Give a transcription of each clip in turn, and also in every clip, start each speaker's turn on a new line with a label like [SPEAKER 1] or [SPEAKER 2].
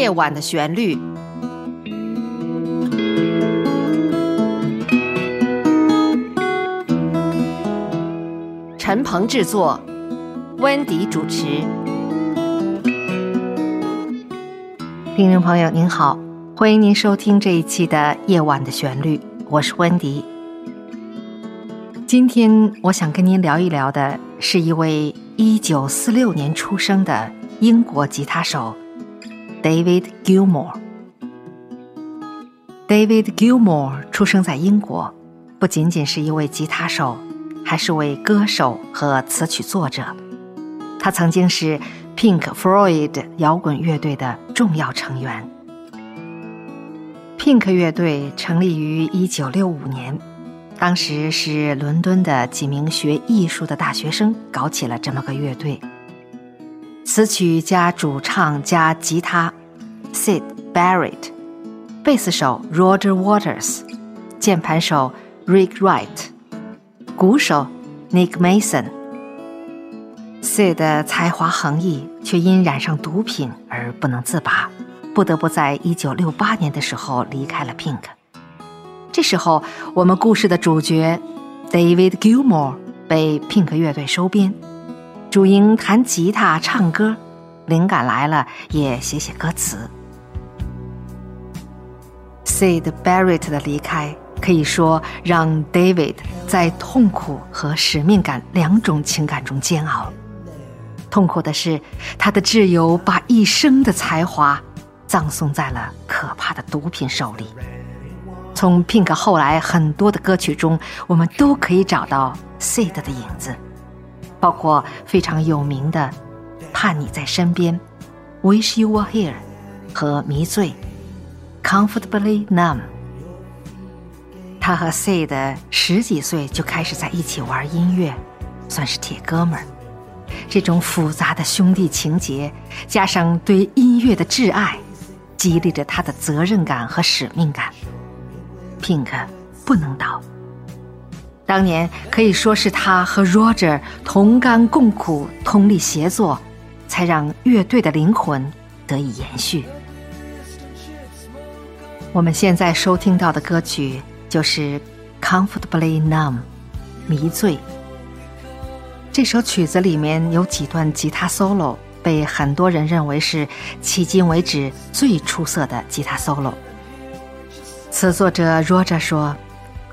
[SPEAKER 1] 夜晚的旋律。陈鹏制作，温迪主持。听众朋友您好，欢迎您收听这一期的《夜晚的旋律》，我是温迪。今天我想跟您聊一聊的是一位一九四六年出生的英国吉他手 David Gilmour。David Gilmour 出生在英国，不仅仅是一位吉他手，还是位歌手和词曲作者。他曾经是 Pink Floyd 摇滚乐队的重要成员。Pink 乐队成立于一九六五年。当时是伦敦的几名学艺术的大学生搞起了这么个乐队。词曲加主唱加吉他，Sid Barrett，贝斯手 Roger Waters，键盘手 Rick Wright，鼓手 Nick Mason。Sid 的才华横溢，却因染上毒品而不能自拔，不得不在一九六八年的时候离开了 Pink。这时候，我们故事的主角 David Gilmour 被 Pink 乐队收编，主营弹吉他、唱歌，灵感来了也写写歌词。Sid Barrett 的离开可以说让 David 在痛苦和使命感两种情感中煎熬。痛苦的是，他的挚友把一生的才华葬送在了可怕的毒品手里。从 Pink 后来很多的歌曲中，我们都可以找到 Sid 的影子，包括非常有名的《盼你在身边》，Wish You Were Here，和《迷醉》，Comfortably Numb。他和 Sid 十几岁就开始在一起玩音乐，算是铁哥们儿。这种复杂的兄弟情结，加上对音乐的挚爱，激励着他的责任感和使命感。Pink 不能倒。当年可以说是他和 Roger 同甘共苦、通力协作，才让乐队的灵魂得以延续。我们现在收听到的歌曲就是《Comfortably Numb》，迷醉。这首曲子里面有几段吉他 solo，被很多人认为是迄今为止最出色的吉他 solo。词作者 Roger 说：“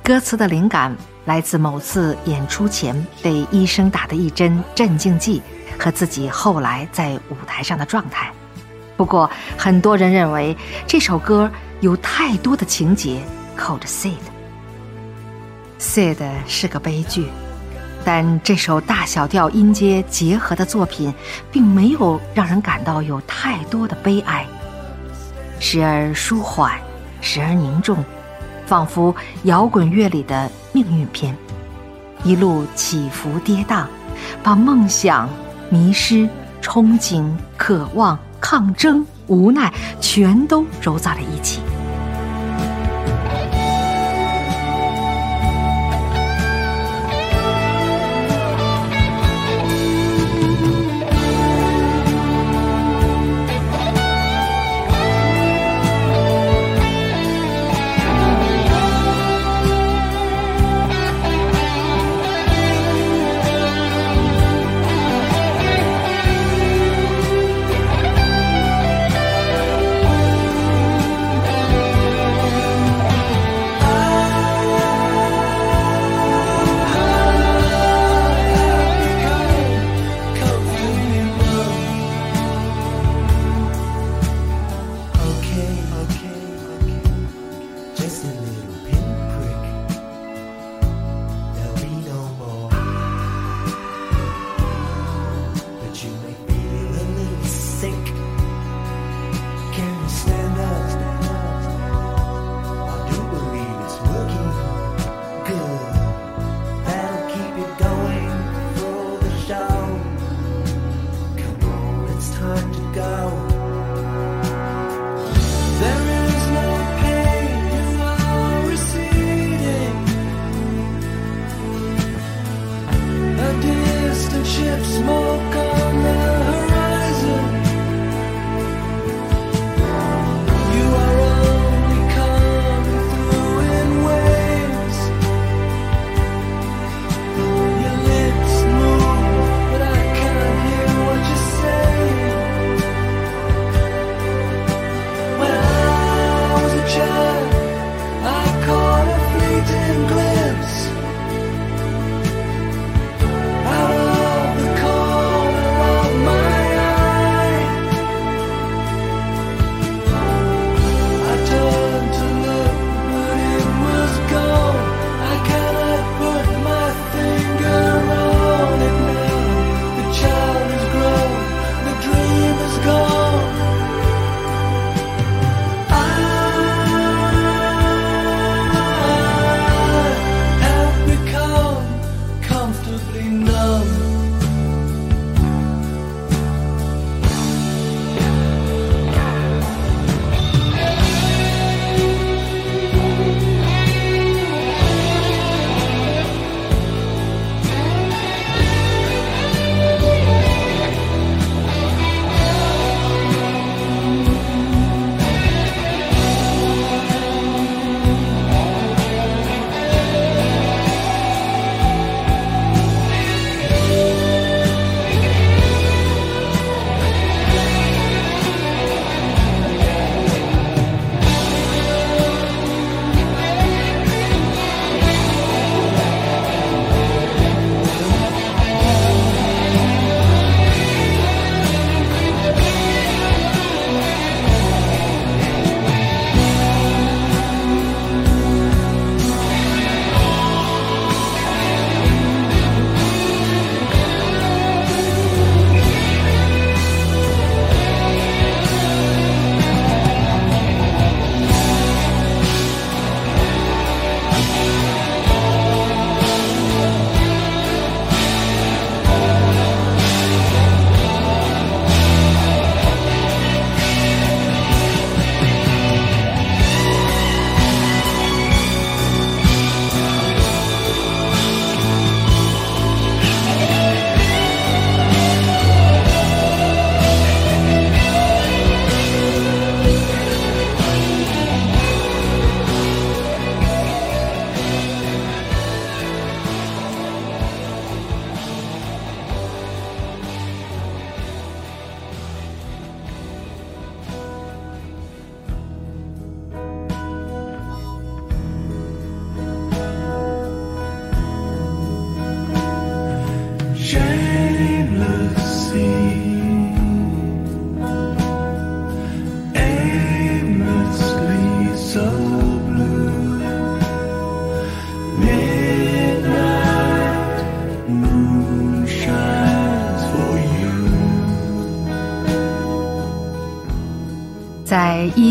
[SPEAKER 1] 歌词的灵感来自某次演出前被医生打的一针镇静剂，和自己后来在舞台上的状态。不过，很多人认为这首歌有太多的情节扣着 Sid。Sid 是个悲剧，但这首大小调音阶结合的作品，并没有让人感到有太多的悲哀，时而舒缓。”时而凝重，仿佛摇滚乐里的命运篇，一路起伏跌宕，把梦想、迷失、憧憬、渴望、抗争、无奈，全都揉在了一起。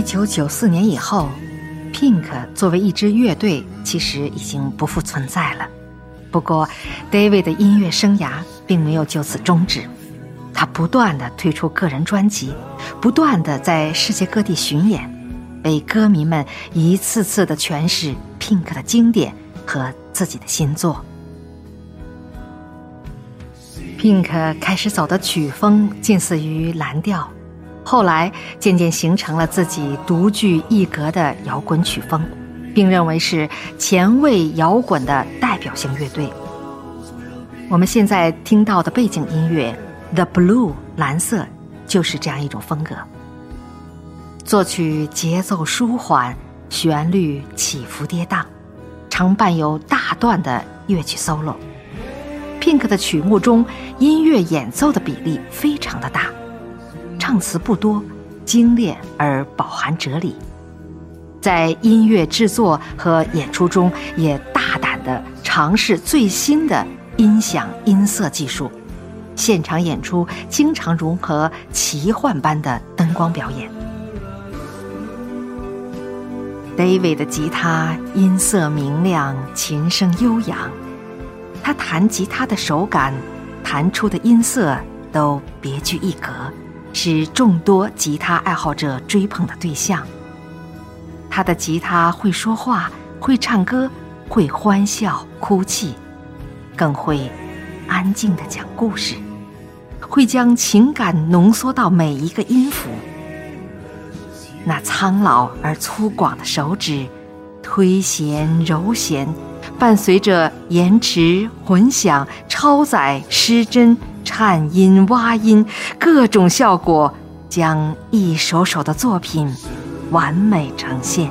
[SPEAKER 1] 九九四年以后，Pink 作为一支乐队其实已经不复存在了。不过，David 的音乐生涯并没有就此终止，他不断的推出个人专辑，不断的在世界各地巡演，为歌迷们一次次的诠释 Pink 的经典和自己的新作。Pink 开始走的曲风近似于蓝调。后来渐渐形成了自己独具一格的摇滚曲风，并认为是前卫摇滚的代表性乐队。我们现在听到的背景音乐《The Blue》蓝色就是这样一种风格。作曲节奏舒缓，旋律起伏跌宕，常伴有大段的乐曲 solo。Pink 的曲目中，音乐演奏的比例非常的大。唱词不多，精炼而饱含哲理，在音乐制作和演出中也大胆地尝试最新的音响音色技术，现场演出经常融合奇幻般的灯光表演。David 的吉他音色明亮，琴声悠扬，他弹吉他的手感，弹出的音色都别具一格。是众多吉他爱好者追捧的对象。他的吉他会说话，会唱歌，会欢笑、哭泣，更会安静的讲故事，会将情感浓缩到每一个音符。那苍老而粗犷的手指，推弦揉弦，伴随着延迟、混响、超载、失真。颤音、蛙音，各种效果，将一首首的作品完美呈现。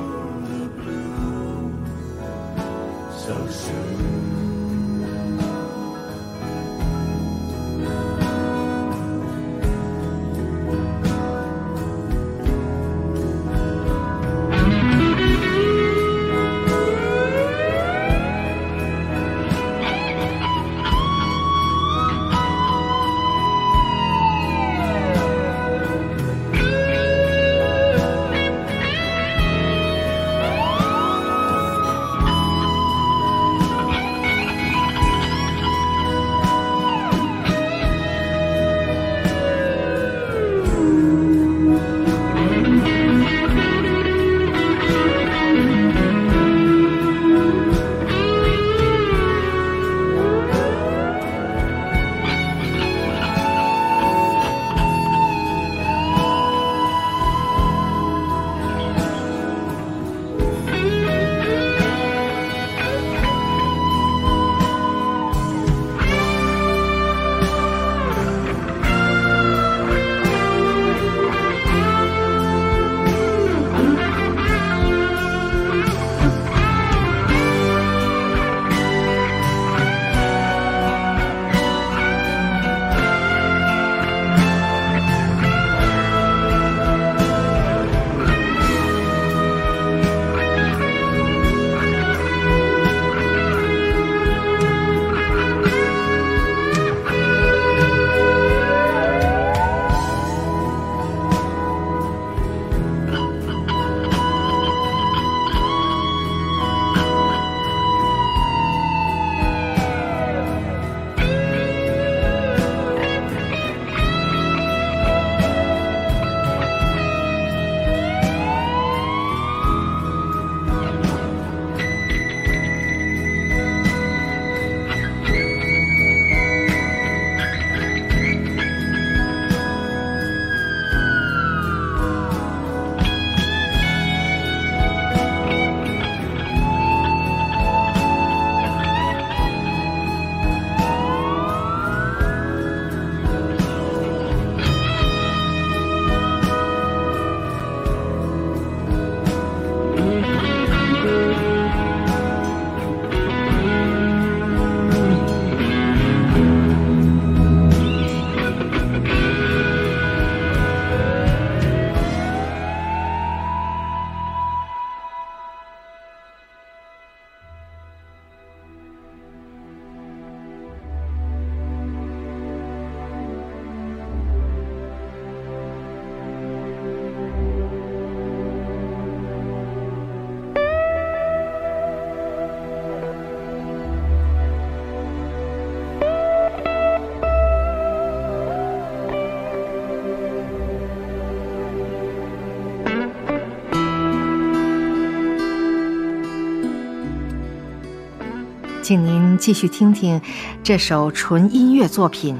[SPEAKER 1] 请您继续听听这首纯音乐作品《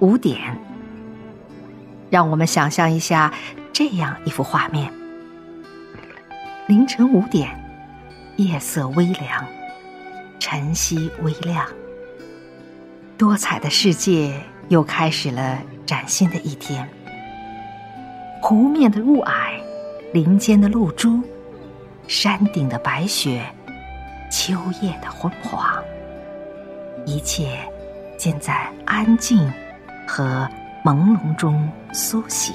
[SPEAKER 1] 五点》。让我们想象一下这样一幅画面：凌晨五点，夜色微凉，晨曦微亮，多彩的世界又开始了崭新的一天。湖面的雾霭，林间的露珠，山顶的白雪。秋夜的昏黄，一切尽在安静和朦胧中苏醒。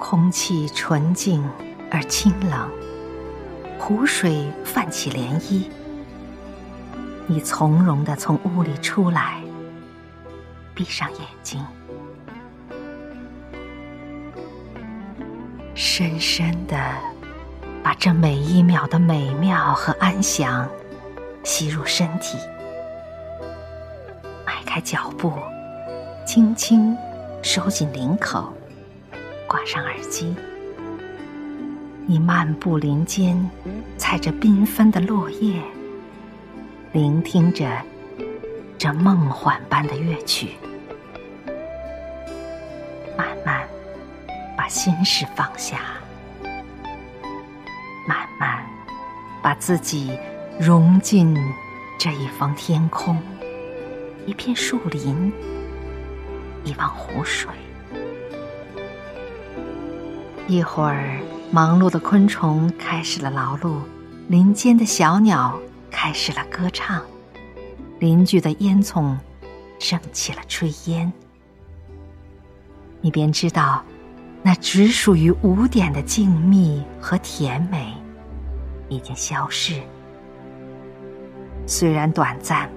[SPEAKER 1] 空气纯净而清冷，湖水泛起涟漪。你从容的从屋里出来，闭上眼睛，深深的。把这每一秒的美妙和安详吸入身体，迈开脚步，轻轻收紧领口，挂上耳机。你漫步林间，踩着缤纷的落叶，聆听着这梦幻般的乐曲，慢慢把心事放下。把自己融进这一方天空，一片树林，一汪湖水。一会儿，忙碌的昆虫开始了劳碌，林间的小鸟开始了歌唱，邻居的烟囱升起了炊烟，你便知道。那只属于五点的静谧和甜美，已经消逝。虽然短暂，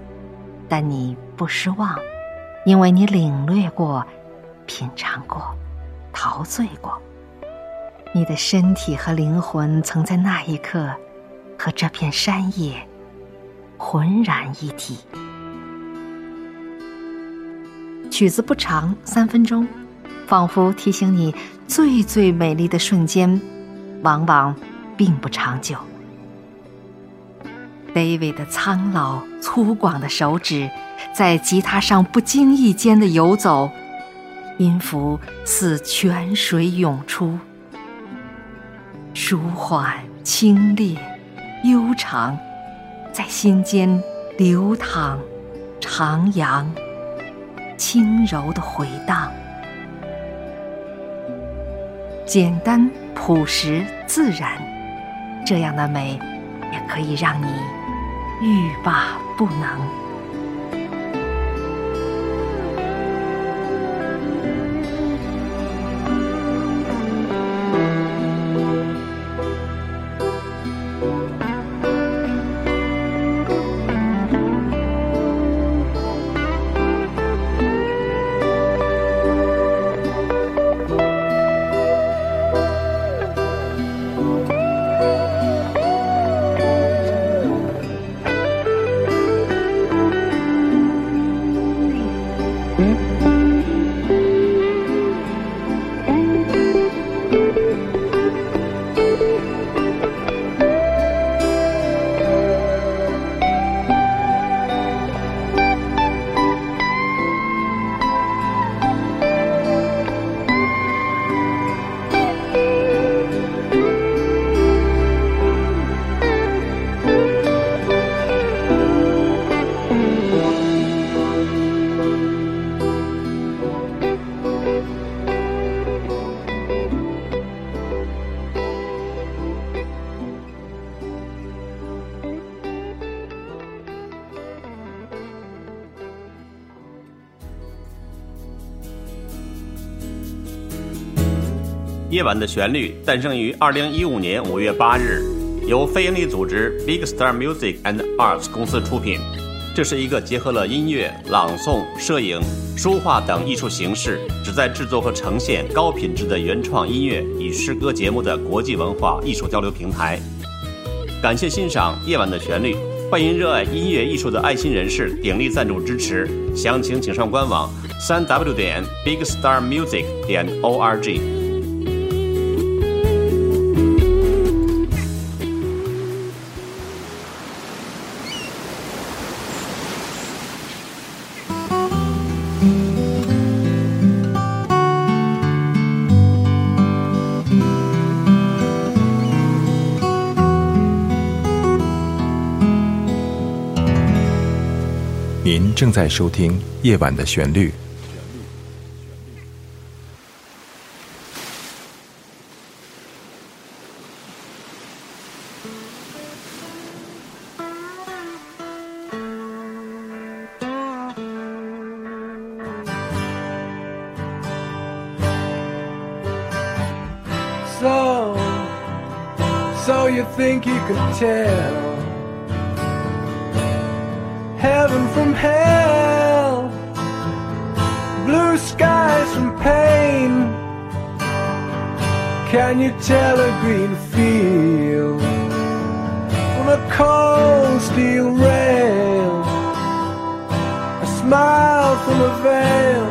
[SPEAKER 1] 但你不失望，因为你领略过、品尝过、陶醉过。你的身体和灵魂曾在那一刻和这片山野浑然一体。曲子不长，三分钟。仿佛提醒你，最最美丽的瞬间，往往并不长久。David 的苍老粗犷的手指，在吉他上不经意间的游走，音符似泉水涌出，舒缓、清冽、悠长，在心间流淌、徜徉、轻柔的回荡。简单、朴实、自然，这样的美，也可以让你欲罢不能。
[SPEAKER 2] 夜晚的旋律诞生于二零一五年五月八日，由非营利组织 Big Star Music and Arts 公司出品。这是一个结合了音乐、朗诵、摄影、书画等艺术形式，旨在制作和呈现高品质的原创音乐与诗歌节目的国际文化艺术交流平台。感谢欣赏《夜晚的旋律》，欢迎热爱音乐艺术的爱心人士鼎力赞助支持。详情请上官网：三 w 点 bigstarmusic 点 org。
[SPEAKER 3] 正在收听《夜晚的旋律》。
[SPEAKER 4] A green field from a cold steel rail? A smile from a veil.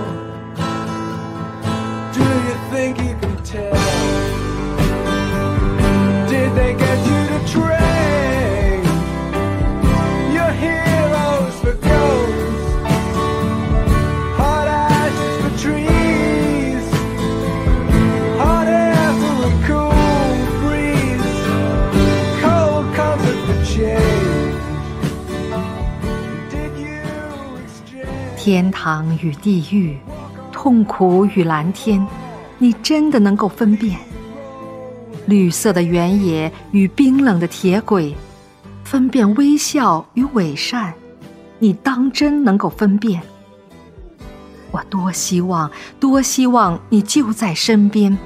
[SPEAKER 4] Do you think you can tell?
[SPEAKER 1] 天堂与地狱，痛苦与蓝天，你真的能够分辨？绿色的原野与冰冷的铁轨，分辨微笑与伪善，你当真能够分辨？我多希望，多希望你就在身边，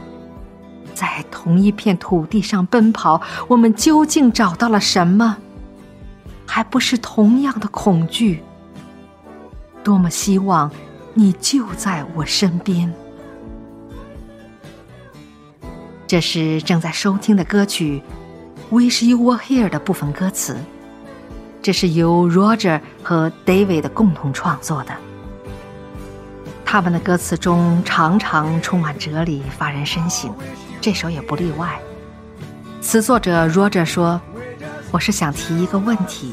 [SPEAKER 1] 在同一片土地上奔跑，我们究竟找到了什么？还不是同样的恐惧？多么希望你就在我身边。这是正在收听的歌曲《Wish You Were Here》的部分歌词，这是由 Roger 和 David 共同创作的。他们的歌词中常常充满哲理，发人深省，这首也不例外。词作者 Roger 说：“我是想提一个问题，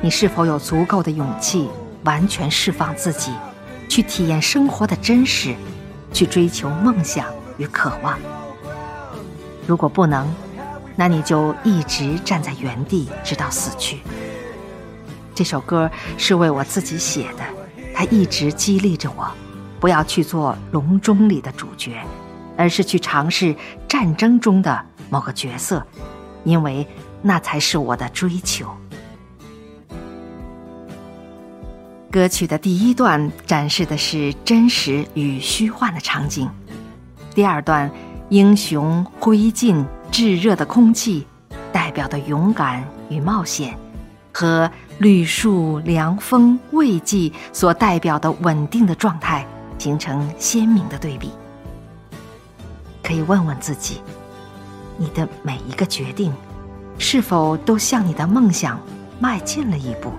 [SPEAKER 1] 你是否有足够的勇气，完全释放自己，去体验生活的真实，去追求梦想与渴望？如果不能，那你就一直站在原地，直到死去。”这首歌是为我自己写的，它一直激励着我，不要去做笼中里的主角，而是去尝试战争中的某个角色，因为那才是我的追求。歌曲的第一段展示的是真实与虚幻的场景，第二段英雄灰烬炙热的空气，代表的勇敢与冒险，和绿树凉风慰藉所代表的稳定的状态，形成鲜明的对比。可以问问自己，你的每一个决定，是否都向你的梦想迈进了一步？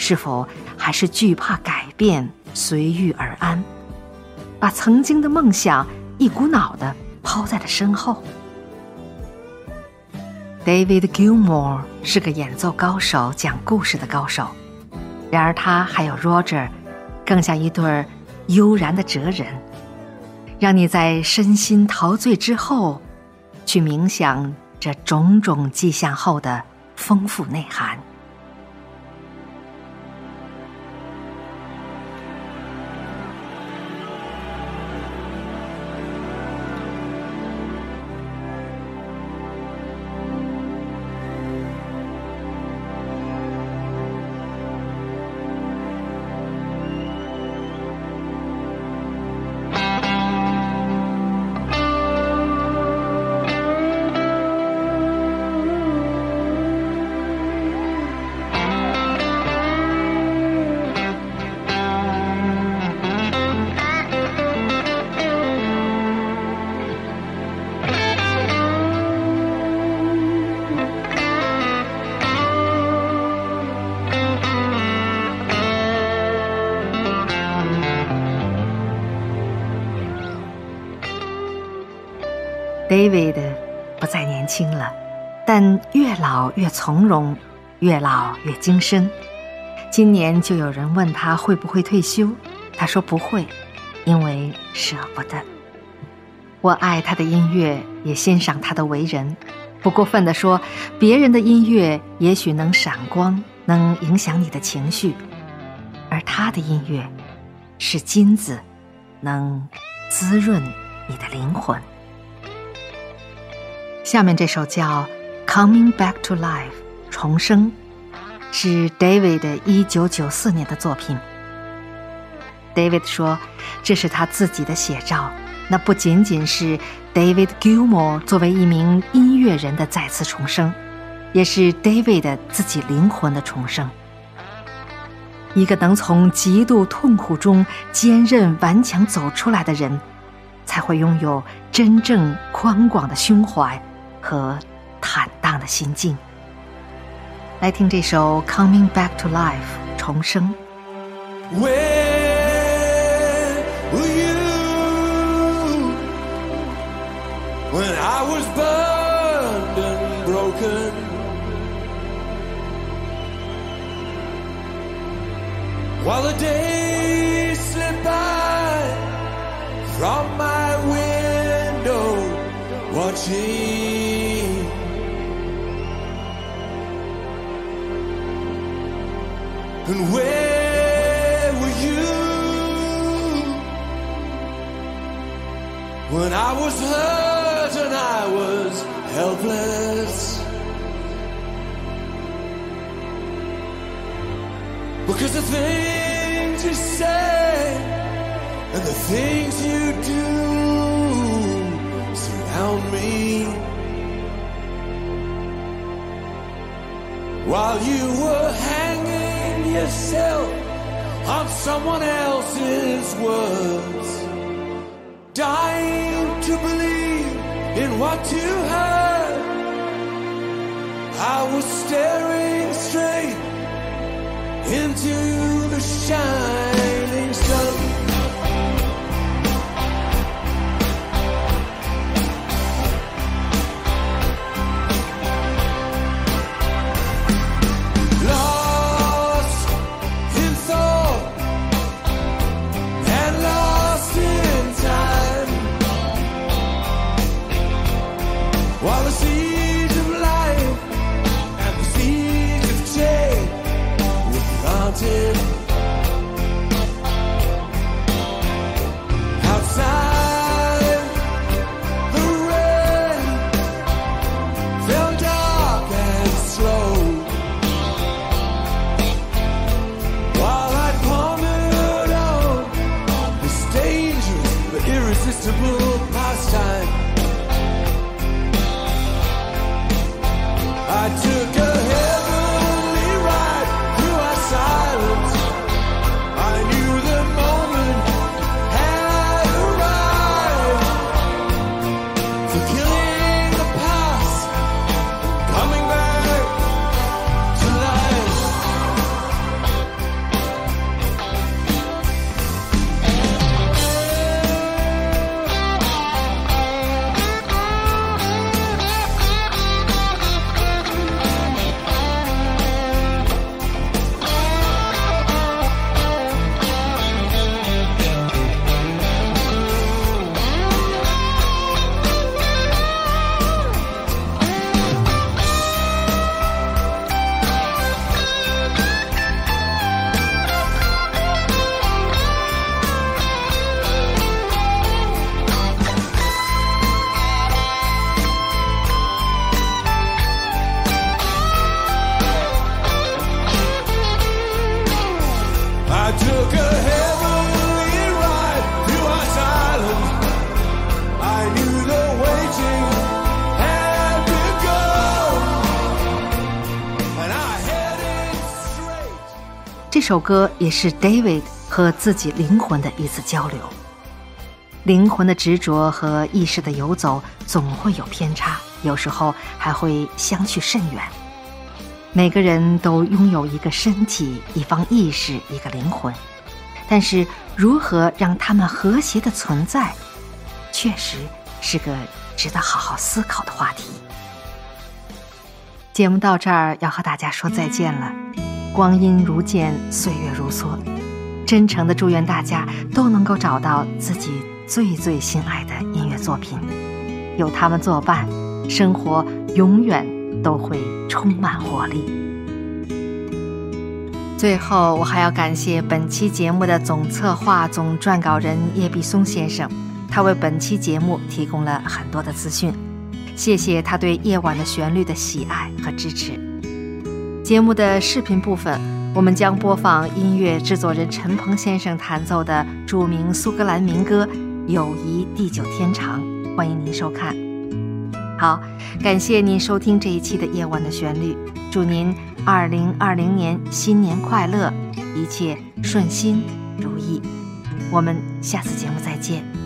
[SPEAKER 1] 是否还是惧怕改变，随遇而安，把曾经的梦想一股脑的抛在了身后？David Gilmore 是个演奏高手，讲故事的高手。然而他还有 Roger，更像一对悠然的哲人，让你在身心陶醉之后，去冥想这种种迹象后的丰富内涵。David 不再年轻了，但越老越从容，越老越精深。今年就有人问他会不会退休，他说不会，因为舍不得。我爱他的音乐，也欣赏他的为人。不过分地说，别人的音乐也许能闪光，能影响你的情绪，而他的音乐是金子，能滋润你的灵魂。下面这首叫《Coming Back to Life》重生，是 David 一九九四年的作品。David 说，这是他自己的写照，那不仅仅是 David Gilmour 作为一名音乐人的再次重生，也是 David 自己灵魂的重生。一个能从极度痛苦中坚韧顽强走出来的人，才会拥有真正宽广的胸怀。和坦荡的心境。来听这首《Coming Back to Life》重生。
[SPEAKER 4] Where were you when I was burned and broken? While the days slipped by from my window, watching. And where were you when I was hurt and I was helpless? Because the things you say and the things you do surround me. While you were hanging yourself on someone else's words, dying to believe in what you heard. I was staring straight into the shining sun.
[SPEAKER 1] 这首歌也是 David 和自己灵魂的一次交流。灵魂的执着和意识的游走总会有偏差，有时候还会相去甚远。每个人都拥有一个身体、一方意识、一个灵魂，但是如何让他们和谐的存在，确实是个值得好好思考的话题。节目到这儿要和大家说再见了，光阴如箭，岁月如梭，真诚的祝愿大家都能够找到自己最最心爱的音乐作品，有他们作伴，生活永远都会充满活力。最后，我还要感谢本期节目的总策划、总撰稿人叶必松先生，他为本期节目提供了很多的资讯。谢谢他对《夜晚的旋律》的喜爱和支持。节目的视频部分，我们将播放音乐制作人陈鹏先生弹奏的著名苏格兰民歌《友谊地久天长》，欢迎您收看。好，感谢您收听这一期的《夜晚的旋律》，祝您二零二零年新年快乐，一切顺心如意。我们下次节目再见。